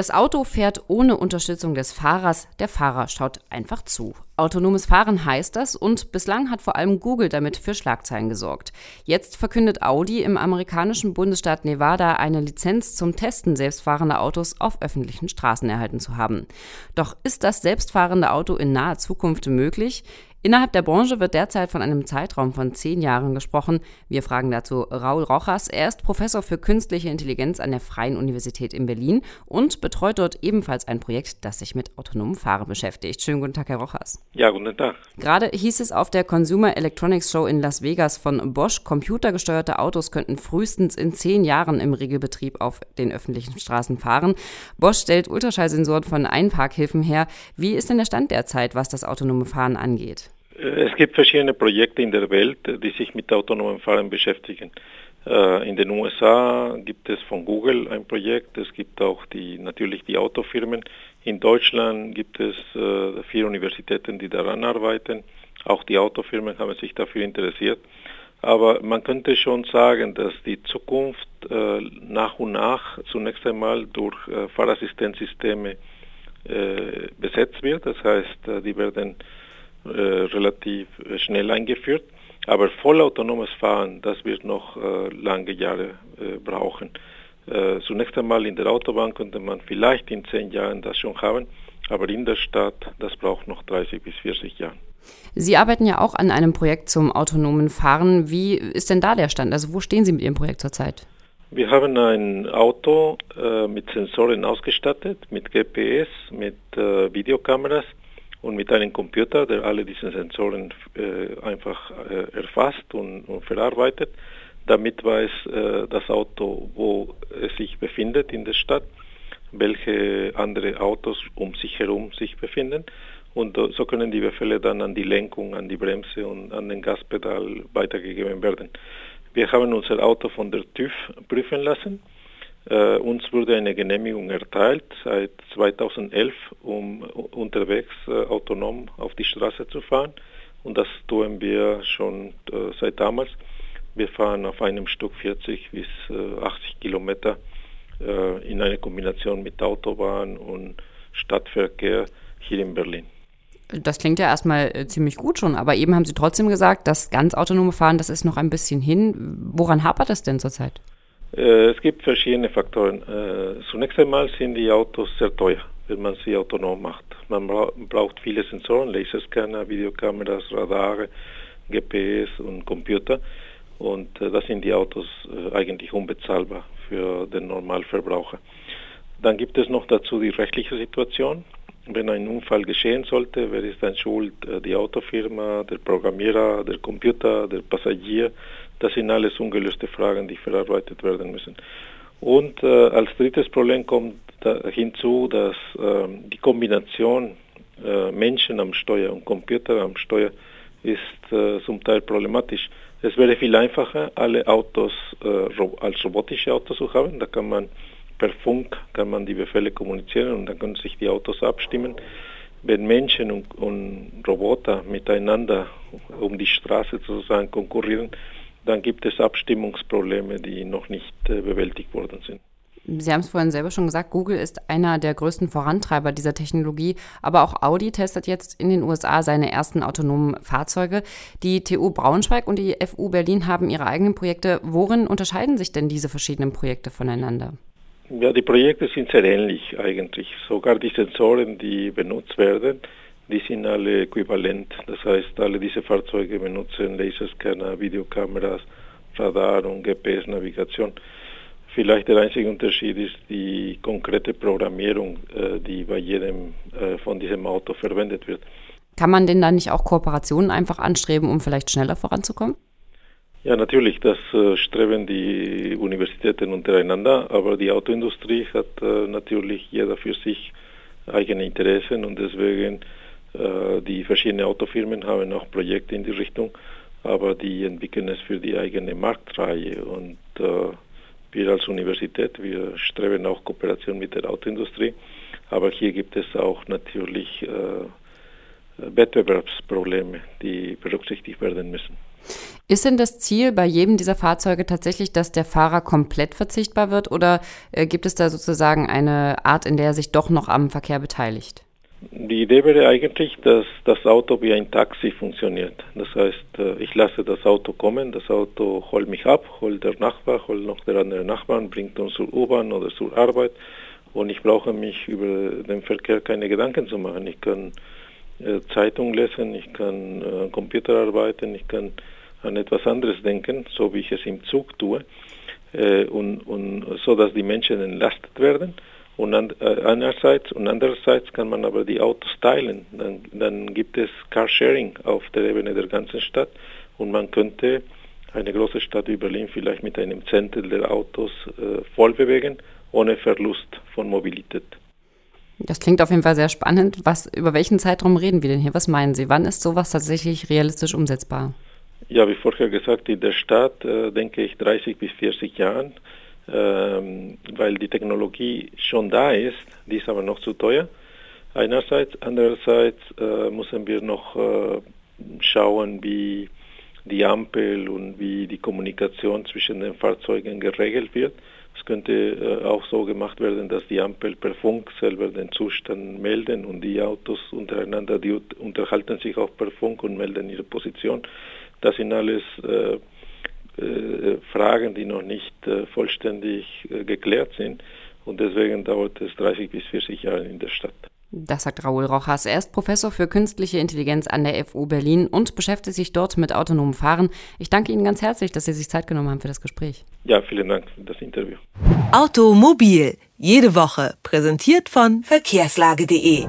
Das Auto fährt ohne Unterstützung des Fahrers, der Fahrer schaut einfach zu. Autonomes Fahren heißt das und bislang hat vor allem Google damit für Schlagzeilen gesorgt. Jetzt verkündet Audi im amerikanischen Bundesstaat Nevada eine Lizenz zum Testen selbstfahrender Autos auf öffentlichen Straßen erhalten zu haben. Doch ist das selbstfahrende Auto in naher Zukunft möglich? Innerhalb der Branche wird derzeit von einem Zeitraum von zehn Jahren gesprochen. Wir fragen dazu Raul Rojas. Er ist Professor für künstliche Intelligenz an der Freien Universität in Berlin und betreut dort ebenfalls ein Projekt, das sich mit autonomem Fahren beschäftigt. Schönen guten Tag, Herr Rojas. Ja, guten Tag. Gerade hieß es auf der Consumer Electronics Show in Las Vegas von Bosch, computergesteuerte Autos könnten frühestens in zehn Jahren im Regelbetrieb auf den öffentlichen Straßen fahren. Bosch stellt Ultraschallsensoren von Einparkhilfen her. Wie ist denn der Stand derzeit, was das autonome Fahren angeht? Äh, es gibt verschiedene Projekte in der Welt, die sich mit autonomem Fahren beschäftigen. Äh, in den USA gibt es von Google ein Projekt, es gibt auch die, natürlich die Autofirmen. In Deutschland gibt es äh, vier Universitäten, die daran arbeiten. Auch die Autofirmen haben sich dafür interessiert. Aber man könnte schon sagen, dass die Zukunft nach und nach zunächst einmal durch Fahrassistenzsysteme besetzt wird. Das heißt, die werden äh, relativ schnell eingeführt. Aber vollautonomes Fahren, das wird noch äh, lange Jahre äh, brauchen. Äh, zunächst einmal in der Autobahn könnte man vielleicht in zehn Jahren das schon haben, aber in der Stadt, das braucht noch 30 bis 40 Jahre. Sie arbeiten ja auch an einem Projekt zum autonomen Fahren. Wie ist denn da der Stand? Also wo stehen Sie mit Ihrem Projekt zurzeit? Wir haben ein Auto äh, mit Sensoren ausgestattet, mit GPS, mit äh, Videokameras und mit einem Computer, der alle diese Sensoren äh, einfach äh, erfasst und, und, verarbeitet. Damit weiß äh, das Auto, wo es sich befindet in der Stadt, welche andere Autos um sich herum sich befinden. Und so können die Befehle dann an die Lenkung, an die Bremse und an den Gaspedal weitergegeben werden. Wir haben unser Auto von der TÜV prüfen lassen äh, uns wurde eine Genehmigung erteilt seit 2011, um unterwegs äh, autonom auf die Straße zu fahren. Und das tun wir schon äh, seit damals. Wir fahren auf einem Stück 40 bis 80 Kilometer in einer Kombination mit Autobahn und Stadtverkehr hier in Berlin. Das klingt ja erstmal ziemlich gut schon, aber eben haben Sie trotzdem gesagt, das ganz autonome Fahren, das ist noch ein bisschen hin. Woran hapert das denn zurzeit? Äh, es gibt verschiedene Faktoren. Äh, zunächst einmal sind die Autos sehr teuer, wenn man sie autonom macht. Man braucht viele Sensoren, Laserscanner, Videokameras, Radare, GPS und Computer. Und äh, das sind die Autos eigentlich unbezahlbar für den Normalverbraucher. Dann gibt es noch dazu die rechtliche Situation. Wenn ein Unfall geschehen sollte, wer ist dann schuld? Die Autofirma, der Programmierer, der Computer, der Passagier, das sind alles ungelöste Fragen, die verarbeitet werden müssen. Und äh, als drittes Problem kommt da hinzu, dass äh, die Kombination äh, Menschen am Steuer und Computer am Steuer ist äh, zum Teil problematisch. Es wäre viel einfacher, alle Autos äh, als robotische Autos zu haben. Da kann man per Funk kann man die Befehle kommunizieren und dann können sich die Autos abstimmen. Wenn Menschen und, und Roboter miteinander um die Straße sozusagen konkurrieren, dann gibt es Abstimmungsprobleme, die noch nicht äh, bewältigt worden sind. Sie haben es vorhin selber schon gesagt, Google ist einer der größten Vorantreiber dieser Technologie, aber auch Audi testet jetzt in den USA seine ersten autonomen Fahrzeuge. Die TU Braunschweig und die FU Berlin haben ihre eigenen Projekte. Worin unterscheiden sich denn diese verschiedenen Projekte voneinander? Ja, die Projekte sind sehr ähnlich eigentlich. Sogar die Sensoren, die benutzt werden, die sind alle äquivalent. Das heißt, alle diese Fahrzeuge benutzen Laserscanner, Videokameras, Radar und GPS-Navigation. Vielleicht der einzige Unterschied ist die konkrete Programmierung, äh, die bei jedem äh, von diesem Auto verwendet wird. Kann man denn dann nicht auch Kooperationen einfach anstreben, um vielleicht schneller voranzukommen? Ja, natürlich, das äh, streben die Universitäten untereinander, aber die Autoindustrie hat natürlich jeder für sich eigene Interessen und deswegen äh, die verschiedenen Autofirmen haben auch Projekte in die Richtung, aber die entwickeln es für die eigene Marktreihe. Und äh, wir als Universität, wir streben auch Kooperation mit der Autoindustrie, aber hier gibt es auch natürlich äh, Wettbewerbsprobleme, die berücksichtigt werden müssen. Ist denn das Ziel bei jedem dieser Fahrzeuge tatsächlich, dass der Fahrer komplett verzichtbar wird oder äh, gibt es da sozusagen eine Art, in der er sich doch noch am Verkehr beteiligt? Die Idee wäre eigentlich, dass das Auto wie ein Taxi funktioniert. Das heißt, äh, ich lasse das Auto kommen, das Auto holt mich ab, holt der Nachbar, holt noch der andere Nachbarn, bringt uns zur U-Bahn oder zur Arbeit und ich brauche mich über den Verkehr keine Gedanken zu machen. Ich kann Zeitung lesen, ich kann äh, Computer arbeiten, ich kann an etwas anderes denken, so wie ich es im Zug tue, äh, und, und so dass die Menschen entlastet werden. Und an, äh, einerseits und andererseits kann man aber die Autos teilen. Dann, dann gibt es Carsharing auf der Ebene der ganzen Stadt und man könnte eine große Stadt wie Berlin vielleicht mit einem Zehntel der Autos äh, voll bewegen, ohne Verlust von Mobilität. Das klingt auf jeden Fall sehr spannend. Was, über welchen Zeitraum reden wir denn hier? Was meinen Sie? Wann ist sowas tatsächlich realistisch umsetzbar? Ja, wie vorher gesagt, in der Stadt äh, denke ich 30 bis 40 Jahren, ähm, weil die Technologie schon da ist, die ist aber noch zu teuer. Einerseits, andererseits äh, müssen wir noch äh, schauen, wie die Ampel und wie die Kommunikation zwischen den Fahrzeugen geregelt wird. Es könnte äh, auch so gemacht werden, dass die Ampel per Funk selber den Zustand melden und die Autos untereinander, die unterhalten sich auch per Funk und melden ihre Position. Das sind alles äh, äh, Fragen, die noch nicht äh, vollständig äh, geklärt sind und deswegen dauert es 30 bis 40 Jahre in der Stadt. Das sagt Raoul Rojas. Er ist Professor für künstliche Intelligenz an der FU Berlin und beschäftigt sich dort mit autonomem Fahren. Ich danke Ihnen ganz herzlich, dass Sie sich Zeit genommen haben für das Gespräch. Ja, vielen Dank für das Interview. Automobil, jede Woche, präsentiert von verkehrslage.de.